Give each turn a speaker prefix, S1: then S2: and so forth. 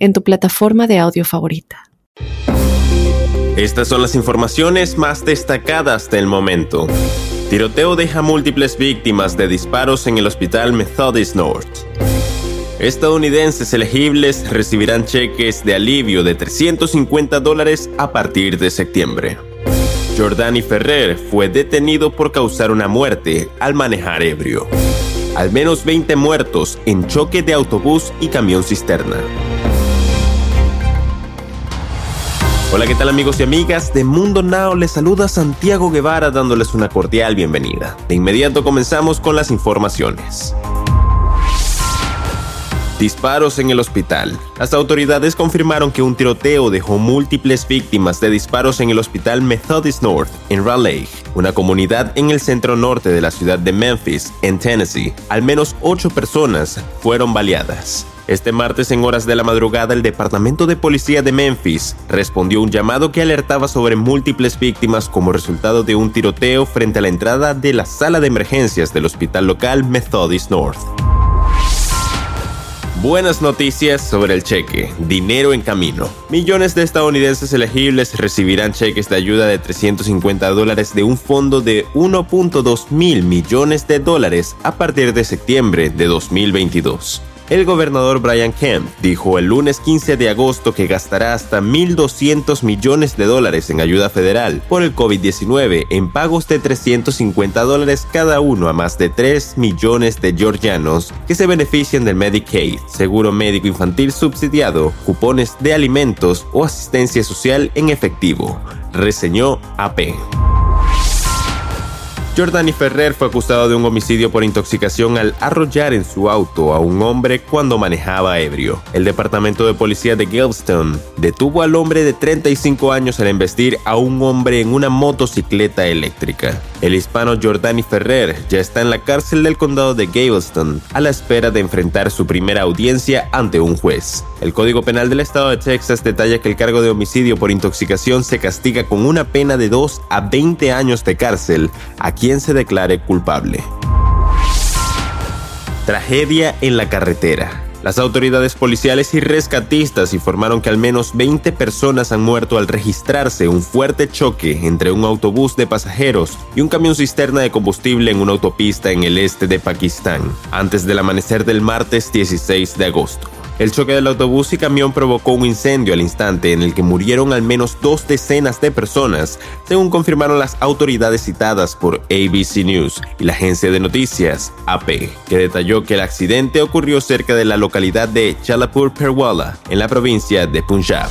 S1: en tu plataforma de audio favorita.
S2: Estas son las informaciones más destacadas del momento. Tiroteo deja múltiples víctimas de disparos en el hospital Methodist North. Estadounidenses elegibles recibirán cheques de alivio de 350 dólares a partir de septiembre. Jordani Ferrer fue detenido por causar una muerte al manejar ebrio. Al menos 20 muertos en choque de autobús y camión cisterna. Hola, ¿qué tal amigos y amigas? De Mundo Now les saluda Santiago Guevara dándoles una cordial bienvenida. De inmediato comenzamos con las informaciones. Disparos en el hospital. Las autoridades confirmaron que un tiroteo dejó múltiples víctimas de disparos en el hospital Methodist North en Raleigh, una comunidad en el centro norte de la ciudad de Memphis, en Tennessee. Al menos ocho personas fueron baleadas. Este martes en horas de la madrugada el Departamento de Policía de Memphis respondió un llamado que alertaba sobre múltiples víctimas como resultado de un tiroteo frente a la entrada de la sala de emergencias del hospital local Methodist North. Buenas noticias sobre el cheque. Dinero en camino. Millones de estadounidenses elegibles recibirán cheques de ayuda de 350 dólares de un fondo de 1.2 mil millones de dólares a partir de septiembre de 2022. El gobernador Brian Kemp dijo el lunes 15 de agosto que gastará hasta 1.200 millones de dólares en ayuda federal por el COVID-19 en pagos de 350 dólares cada uno a más de 3 millones de georgianos que se benefician del Medicaid, seguro médico infantil subsidiado, cupones de alimentos o asistencia social en efectivo, reseñó AP. Jordani Ferrer fue acusado de un homicidio por intoxicación al arrollar en su auto a un hombre cuando manejaba ebrio. El departamento de policía de Galveston detuvo al hombre de 35 años al embestir a un hombre en una motocicleta eléctrica. El hispano Jordani Ferrer ya está en la cárcel del condado de Galveston a la espera de enfrentar su primera audiencia ante un juez. El Código Penal del Estado de Texas detalla que el cargo de homicidio por intoxicación se castiga con una pena de 2 a 20 años de cárcel a quien se declare culpable. Tragedia en la carretera. Las autoridades policiales y rescatistas informaron que al menos 20 personas han muerto al registrarse un fuerte choque entre un autobús de pasajeros y un camión cisterna de combustible en una autopista en el este de Pakistán, antes del amanecer del martes 16 de agosto. El choque del autobús y camión provocó un incendio al instante en el que murieron al menos dos decenas de personas, según confirmaron las autoridades citadas por ABC News y la agencia de noticias AP, que detalló que el accidente ocurrió cerca de la localidad de Chalapur Perwala, en la provincia de Punjab.